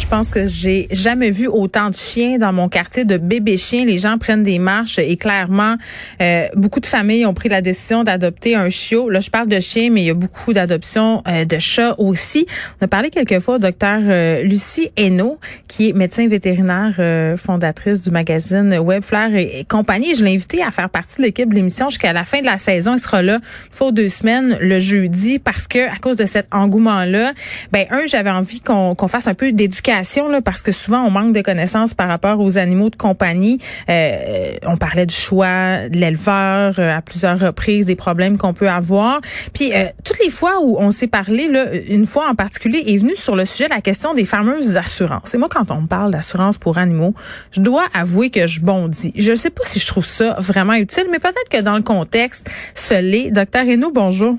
Je pense que j'ai jamais vu autant de chiens dans mon quartier de bébés chiens. Les gens prennent des marches et clairement, euh, beaucoup de familles ont pris la décision d'adopter un chiot. Là, je parle de chiens, mais il y a beaucoup d'adoptions euh, de chats aussi. On a parlé quelquefois au docteur euh, Lucie Hainaut, qui est médecin vétérinaire, fondatrice du magazine Web Flair et, compagnie. Je l'ai invité à faire partie de l'équipe de l'émission jusqu'à la fin de la saison. Il sera là, il faut deux semaines, le jeudi, parce que à cause de cet engouement-là, ben un, j'avais envie qu'on qu'on fasse un peu d'éducation parce que souvent on manque de connaissances par rapport aux animaux de compagnie. Euh, on parlait du choix de l'éleveur euh, à plusieurs reprises, des problèmes qu'on peut avoir. Puis euh, toutes les fois où on s'est parlé, là, une fois en particulier, est venue sur le sujet la question des fameuses assurances. Et moi, quand on me parle d'assurance pour animaux, je dois avouer que je bondis. Je ne sais pas si je trouve ça vraiment utile, mais peut-être que dans le contexte, ce l'est. Docteur Hainaut, bonjour.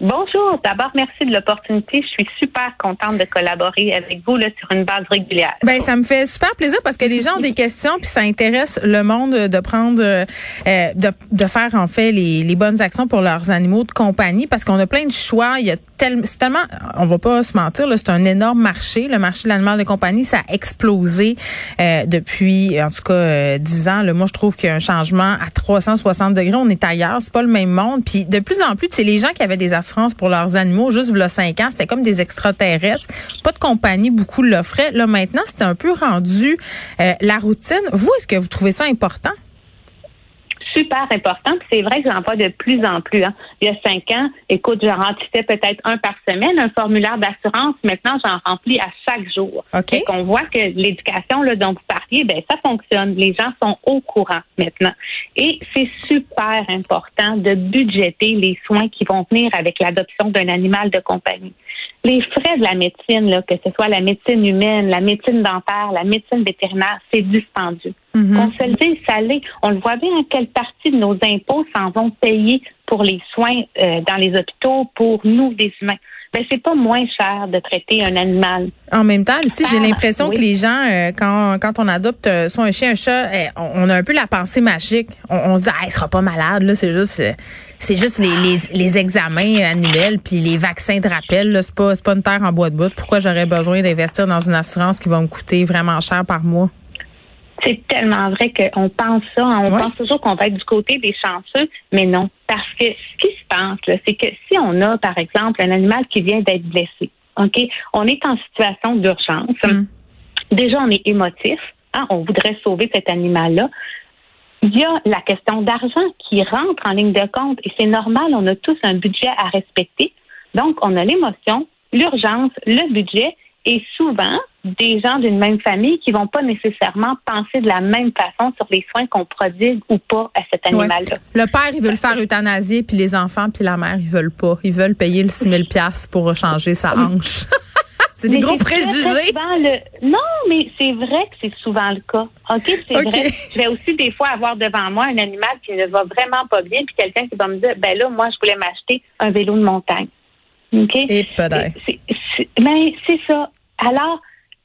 Bonjour. D'abord, merci de l'opportunité. Je suis super contente de collaborer avec vous là, sur une base régulière. Ben, ça me fait super plaisir parce que les gens ont des questions puis ça intéresse le monde de prendre, euh, de, de, faire en fait les, les, bonnes actions pour leurs animaux de compagnie parce qu'on a plein de choix. Il y a tellement, c'est tellement, on va pas se mentir, c'est un énorme marché. Le marché de l'animal de compagnie, ça a explosé euh, depuis, en tout cas, euh, 10 ans. Là, moi, je trouve qu'il y a un changement à 360 degrés. On est ailleurs, c'est pas le même monde. Puis de plus en plus, c'est les gens qui avaient des Pour leurs animaux. Juste il y c'était comme des extraterrestres. Pas de compagnie, beaucoup l'offraient. Là, maintenant, c'était un peu rendu euh, la routine. Vous, est-ce que vous trouvez ça important? Super important. C'est vrai que j'en vois de plus en plus. Hein. Il y a cinq ans, écoute, j'en remplissais peut-être un par semaine, un formulaire d'assurance. Maintenant, j'en remplis à chaque jour. OK. Et qu'on voit que l'éducation là, dont vous parliez, ben ça fonctionne. Les gens sont au courant maintenant. Et c'est super important de budgéter les soins qui vont venir avec l'adoption d'un animal de compagnie les frais de la médecine, là, que ce soit la médecine humaine, la médecine dentaire, la médecine vétérinaire, c'est dispendieux. Mm-hmm. On se le dit, ça l'est. On le voit bien en quelle partie de nos impôts s'en vont payer pour les soins euh, dans les hôpitaux pour nous, des humains. Ben, c'est pas moins cher de traiter un animal. En même temps, aussi, j'ai l'impression que les gens, euh, quand, quand on adopte euh, soit un chien, un chat, eh, on, a un peu la pensée magique. On, se dit, ah, il sera pas malade, là, c'est juste, c'est juste les, les, les, examens annuels puis les vaccins de rappel. Là, c'est pas, c'est pas une terre en bois de bout. Pourquoi j'aurais besoin d'investir dans une assurance qui va me coûter vraiment cher par mois? C'est tellement vrai qu'on pense ça. Hein. On pense toujours qu'on va être du côté des chanceux, mais non. Parce que ce qui se passe, c'est que si on a, par exemple, un animal qui vient d'être blessé, OK, on est en situation d'urgence. Mm. Déjà, on est émotif. Hein, on voudrait sauver cet animal-là. Il y a la question d'argent qui rentre en ligne de compte et c'est normal, on a tous un budget à respecter. Donc, on a l'émotion, l'urgence, le budget et souvent, des gens d'une même famille qui vont pas nécessairement penser de la même façon sur les soins qu'on prodigue ou pas à cet animal-là. Le père, il veut le faire euthanasier, puis les enfants, puis la mère, ils veulent pas. Ils veulent payer le 6 000 pour changer sa hanche. c'est des gros préjugés. Non, mais c'est vrai que c'est souvent le cas. OK, c'est vrai. Je vais aussi des fois avoir devant moi un animal qui ne va vraiment pas bien, puis quelqu'un qui va me dire, ben là, moi, je voulais m'acheter un vélo de montagne. OK? Et mais c'est ça. Alors,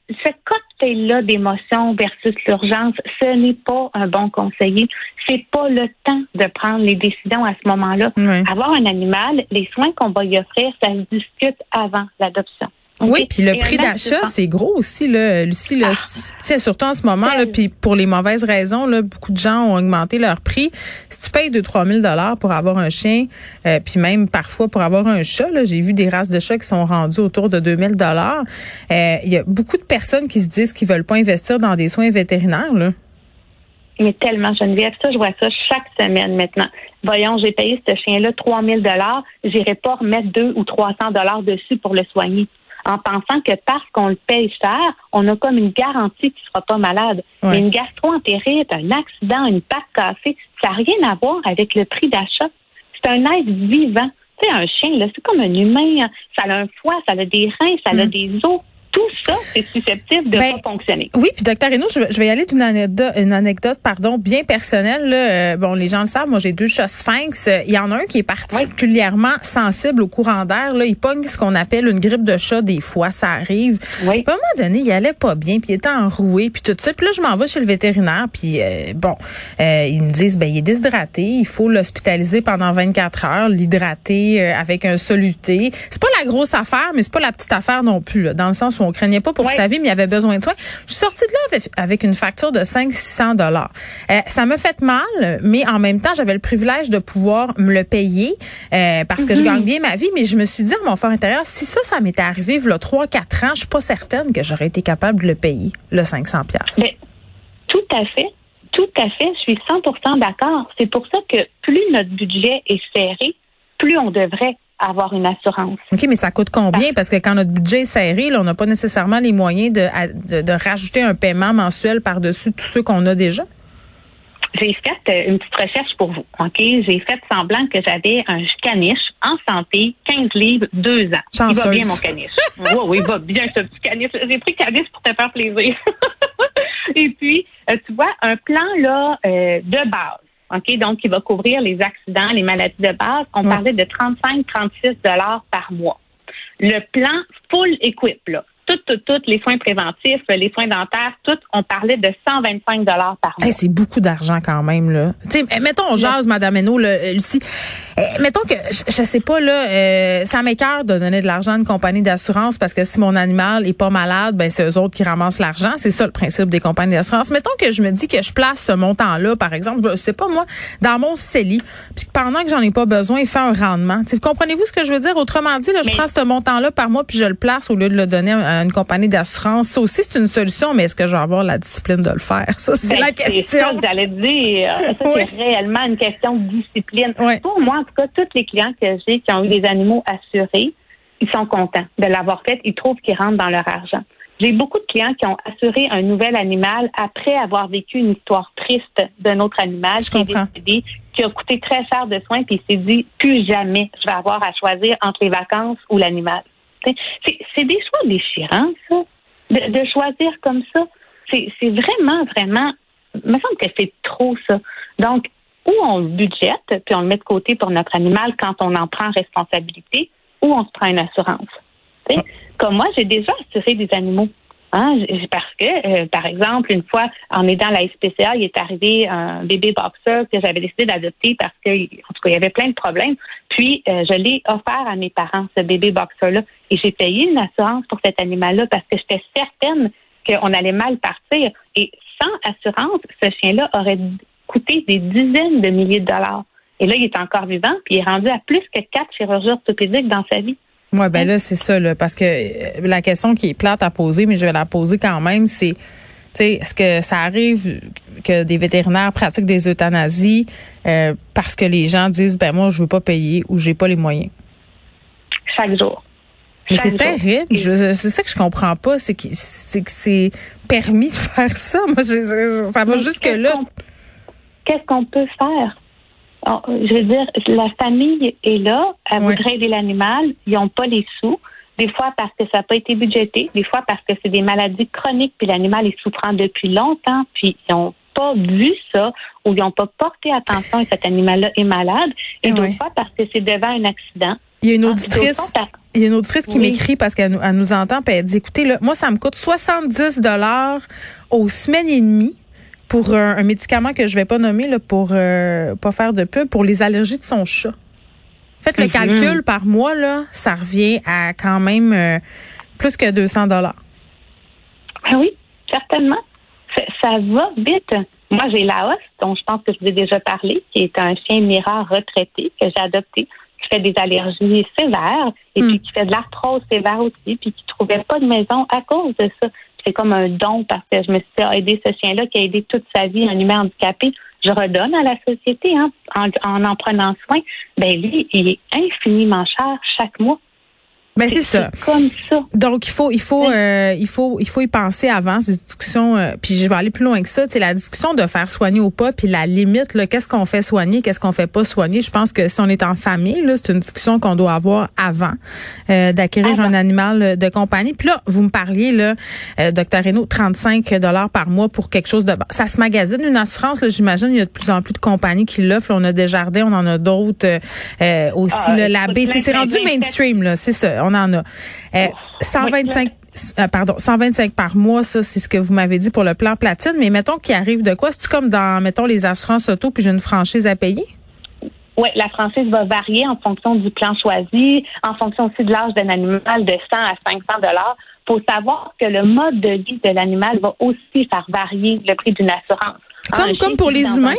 ce cocktail-là d'émotions versus l'urgence, ce n'est pas un bon conseiller. C'est pas le temps de prendre les décisions à ce moment-là. Avoir un animal, les soins qu'on va y offrir, ça se discute avant l'adoption. Oui, puis le prix d'achat, c'est gros aussi, là, Lucie. Là, ah. surtout en ce moment, là, puis pour les mauvaises raisons, là, beaucoup de gens ont augmenté leur prix. Si tu payes 2-3 000 dollars pour avoir un chien, euh, puis même parfois pour avoir un chat, j'ai vu des races de chats qui sont rendues autour de 2 000 dollars. Euh, il y a beaucoup de personnes qui se disent qu'ils veulent pas investir dans des soins vétérinaires. Là. Mais tellement, Geneviève, ça, je vois ça chaque semaine maintenant. Voyons, j'ai payé ce chien-là 3 000 dollars, j'irai pas remettre 2 ou 300 dollars dessus pour le soigner. En pensant que parce qu'on le paye cher, on a comme une garantie qu'il ne sera pas malade. Mais une gastro-entérite, un accident, une patte cassée, ça n'a rien à voir avec le prix d'achat. C'est un être vivant. Tu sais, un chien, là, c'est comme un humain. Ça a un foie, ça a des reins, ça a mm. des os tout ça, c'est susceptible de ben, pas fonctionner. Oui, puis docteur Renaud, je, vais y aller d'une anecdote, une anecdote, pardon, bien personnelle. Là. Euh, bon, les gens le savent, moi j'ai deux chats sphinx. Il y en a un qui est particulièrement sensible au courant d'air. Là, il pogne ce qu'on appelle une grippe de chat des fois, ça arrive. Oui. à un moment donné, il allait pas bien, puis il était enroué, puis tout ça. Puis là, je m'en vais chez le vétérinaire, puis euh, bon, euh, ils me disent, ben il est déshydraté, il faut l'hospitaliser pendant 24 heures, l'hydrater avec un soluté. C'est pas la grosse affaire, mais c'est pas la petite affaire non plus, là, dans le sens on craignait pas pour sa vie, mais il avait besoin de soins. Je suis sortie de là avec, une facture de 500 dollars. Euh, ça m'a fait mal, mais en même temps, j'avais le privilège de pouvoir me le payer euh, parce que je mhm. gagne bien ma vie. Mais je me suis dit à mon fort intérieur, si ça, ça m'était arrivé il y a 3-4 ans, je suis pas certaine que j'aurais été capable de le payer, le 500 pièces. Tout à fait. Tout à fait. Je suis 100% d'accord. C'est pour ça que plus notre budget est serré, plus on devrait avoir une assurance. OK, mais ça coûte combien? Parce que quand notre budget est serré, là, on n'a pas nécessairement les moyens de, de, rajouter un paiement mensuel par-dessus tous ceux qu'on a déjà? J'ai fait euh, une petite recherche pour vous. OK? J'ai fait semblant que j'avais un caniche en santé, 15 livres, 2 ans. Chanceuse. Il va bien, mon caniche. oui, oui, il va bien, ce petit caniche. J'ai pris caniche pour te faire plaisir. Et puis, euh, tu vois, un plan là euh, de base OK? Donc, il va couvrir les accidents, les maladies de base. On parlait de 35-36 dollars par mois. Le plan full equip, là, toutes, toutes, toutes, les soins préventifs, les soins dentaires, tout, on parlait de 125 dollars par mois. c'est beaucoup d'argent quand même là. sais, mettons on jase madame Hainaut là, Lucie. Eh, mettons que je, je sais pas là, euh, ça m'écœure de donner de l'argent à une compagnie d'assurance parce que si mon animal est pas malade, ben c'est eux autres qui ramassent l'argent, c'est ça le principe des compagnies d'assurance. Mettons que je me dis que je place ce montant là par exemple, je sais pas moi, dans mon CELI, puis pendant que j'en ai pas besoin, il fait un rendement. T'sais, comprenez-vous ce que je veux dire? Autrement dit, là, je prends ce montant là par mois puis je le place au lieu de le donner à une compagnie d'assurance. Ça aussi, c'est une solution, mais est-ce que je vais avoir la discipline de le faire? Ça, c'est ben, la question. C'est ça que j'allais dire. Ça, c'est réellement une question de discipline. Pour moi, en tout cas, tous les clients que j'ai qui ont eu des animaux assurés, ils sont contents de l'avoir fait. Ils trouvent qu'ils rentrent dans leur argent. J'ai beaucoup de clients qui ont assuré un nouvel animal après avoir vécu une histoire triste d'un autre animal qui est décédé, qui a coûté très cher de soins, puis il s'est dit plus jamais je vais avoir à choisir entre les vacances ou l'animal. C'est des choix déchirants, ça, de, choisir comme ça. C'est vraiment, vraiment, il me semble que c'est trop ça. Donc, ou on le budgète, puis on le met de côté pour notre animal quand on en prend responsabilité, ou on se prend une assurance. Comme moi, j'ai déjà assuré des animaux. Hein, parce que, euh, par exemple, une fois, en aidant la SPCA, il est arrivé un bébé boxer que j'avais décidé d'adopter parce que, en tout cas, il y avait plein de problèmes. Puis, euh, je l'ai offert à mes parents, ce bébé boxer-là. Et j'ai payé une assurance pour cet animal-là parce que j'étais certaine qu'on allait mal partir. Et sans assurance, ce chien-là aurait coûté des dizaines de milliers de dollars. Et là, il est encore vivant, puis il est rendu à plus que quatre chirurgies orthopédiques dans sa vie. Oui, ben là, c'est ça, là, parce que euh, la question qui est plate à poser, mais je vais la poser quand même, c'est est-ce que ça arrive que des vétérinaires pratiquent des euthanasies euh, parce que les gens disent ben moi je veux pas payer ou j'ai pas les moyens? Chaque jour. Mais c'est terrible. C'est ça que je comprends pas, c'est que c'est que c'est permis de faire ça. Moi, ça va jusque là. Qu'est-ce qu'on peut faire? Oh, je veux dire, la famille est là, elle voudrait aider l'animal, ils n'ont pas les sous. Des fois parce que ça n'a pas été budgété, des fois parce que c'est des maladies chroniques, puis l'animal est souffrant depuis longtemps, puis ils n'ont pas vu ça ou ils n'ont pas porté attention et cet animal-là est malade. Et d'autres fois parce que c'est devant un accident. Il y a une ah, auditrice, il y a une auditrice qui m'écrit parce qu'elle nous, nous entend, puis elle dit, écoutez, là, moi, ça me coûte 70 dollars aux semaines et demie pour un, médicament que je vais pas nommer là, pour euh, pas faire de pub pour les allergies de son chat. Faites le calcul par mois là, ça revient à quand même euh, plus que 200 dollars. Ah oui, certainement. Ça, va vite. Moi, j'ai Laos, dont je pense que je vous ai déjà parlé, qui est un chien mireur retraité que j'ai adopté, qui fait des allergies sévères et puis hmm. qui fait de l'arthrose sévère aussi, puis qui trouvait pas de maison à cause de ça c'est comme un don parce que je me suis aidé ce chien-là qui a aidé toute sa vie un humain handicapé. Je redonne à la société hein, en, en, prenant soin. Ben lui, il est infiniment cher chaque mois. Ben c'est ça. Comme ça. Donc il faut il faut euh, il faut il faut y penser avant ces discussions euh, puis je vais aller plus loin que ça, c'est la discussion de faire soigner ou pas puis la limite là, qu'est-ce qu'on fait soigner, qu'est-ce qu'on fait pas soigner? Je pense que si on est en famille là, c'est une discussion qu'on doit avoir avant euh, d'acquérir un animal de compagnie. Puis là, vous me parliez là docteur Reno 35 dollars par mois pour quelque chose de ça se magasine une assurance là, j'imagine il y a de plus en plus de compagnies qui l'offrent, on a des jardins, on en a d'autres aussi ah, le labé, c'est rendu mainstream là, c'est ça on en a. 125 euh, euh, pardon, 125 par mois, ça, c'est ce que vous m'avez dit pour le plan platine. Mais mettons qu'il arrive de quoi? C'est comme dans, mettons, les assurances auto, puis j'ai une franchise à payer? Oui, la franchise va varier en fonction du plan choisi, en fonction aussi de l'âge d'un animal de 100 à 500 dollars. Faut savoir que le mode de vie de l'animal va aussi faire varier le prix d'une assurance. Comme, comme pour les humains?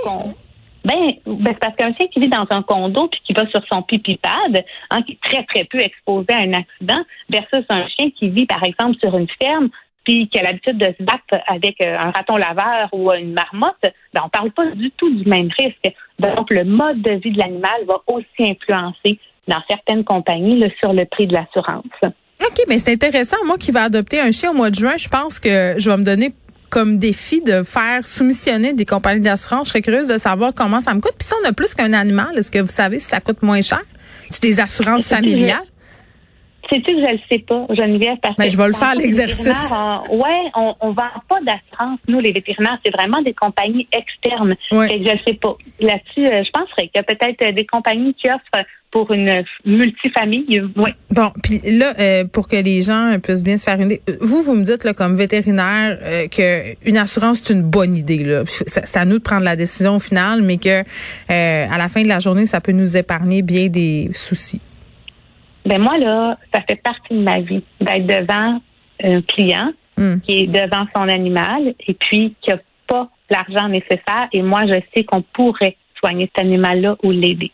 Ben, ben parce qu'un chien qui vit dans un condo puis qui va sur son pipi pad, hein, qui est très très peu exposé à un accident, versus un chien qui vit par exemple sur une ferme puis qui a l'habitude de se battre avec euh, un raton laveur ou une marmotte, ben on parle pas du tout du même risque. Donc le mode de vie de l'animal va aussi influencer dans certaines compagnies sur le prix de l'assurance. OK, mais c'est intéressant. Moi qui vais adopter un chien au mois de juin, je pense que je vais me donner comme défi de faire soumissionner des compagnies d'assurance. Je serais curieuse de savoir comment ça me coûte. Puis si on a plus qu'un animal, est-ce que vous savez si ça coûte moins cher? C'est des assurances familiales? C'est-tu que je le sais pas, Geneviève? Parce Mais ben, je vais le faire l'exercice. Oui, on, on vend pas d'assurance, nous, les vétérinaires. C'est vraiment des compagnies externes. Ouais. je ne sais pas. Là-dessus, euh, je penserais qu'il y a peut-être des compagnies qui offrent pour une multifamille. Oui. Bon, puis là, euh, pour que les gens puissent bien se faire une idée, vous, vous me dites là, comme vétérinaire euh, que une assurance c'est une bonne idée. Là. C'est à nous de prendre la décision finale, mais que euh, à la fin de la journée, ça peut nous épargner bien des soucis. Ben moi là, ça fait partie de ma vie d'être devant un client hmm. qui est devant son animal et puis qui a pas l'argent nécessaire et moi je sais qu'on pourrait soigner cet animal-là ou l'aider.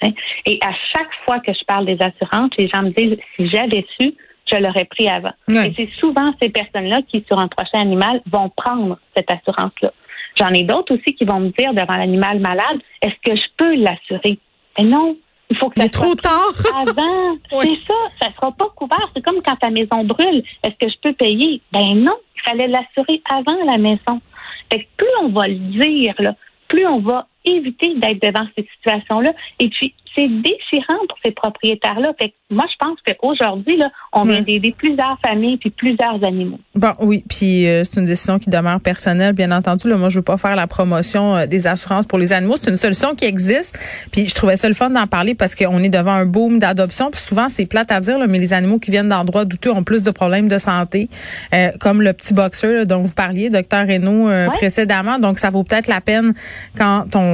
Hein? Et à chaque fois que je parle des assurances, les gens me disent si j'avais su, je l'aurais pris avant. Et c'est souvent ces personnes-là qui, sur un prochain animal, vont prendre cette assurance-là. J'en ai d'autres aussi qui vont me dire devant l'animal malade, est-ce que je peux l'assurer? Mais non, il faut que ça soit trop tard. avant. C'est ça, ça sera pas couvert. C'est comme quand ta maison brûle. Est-ce que je peux payer? Ben non, il fallait l'assurer avant la maison. Fait que plus on va le dire, là, plus on va éviter d'être devant ces situations-là. Et puis, c'est déchirant pour ces propriétaires-là. Fait moi, je pense qu'aujourd'hui, là, on vient d'aider plusieurs familles puis plusieurs animaux. Bon, oui, puis euh, c'est une décision qui demeure personnelle, bien entendu. Là, moi, je veux pas faire la promotion euh, des assurances pour les animaux. C'est une solution qui existe. Puis je trouvais ça le fun d'en parler parce qu'on est devant un boom d'adoption. Puis souvent, c'est plate à dire, là, mais les animaux qui viennent d'endroits douteux ont plus de problèmes de santé, euh, comme le petit boxeur dont vous parliez, docteur Reynaud, précédemment. Donc, ça vaut peut-être la peine quand on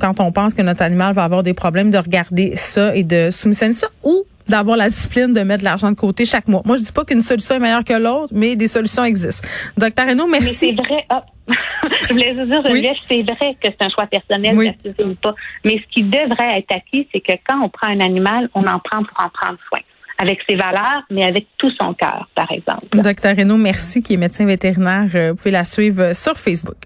quand on pense que notre animal va avoir des problèmes de regarder ça et de soumissionner ça ou d'avoir la discipline de mettre de l'argent de côté chaque mois. Moi, je dis pas qu'une solution est meilleure que l'autre, mais des solutions existent. Docteur Renaud, merci. Mais c'est vrai. Ah, je voulais vous dire, c'est vrai que c'est un choix personnel oui. ou pas. Mais ce qui devrait être acquis, c'est que quand on prend un animal, on en prend pour en prendre soin avec ses valeurs, mais avec tout son cœur, par exemple. Docteur Renaud, merci, qui est médecin vétérinaire. Euh, vous pouvez la suivre sur Facebook.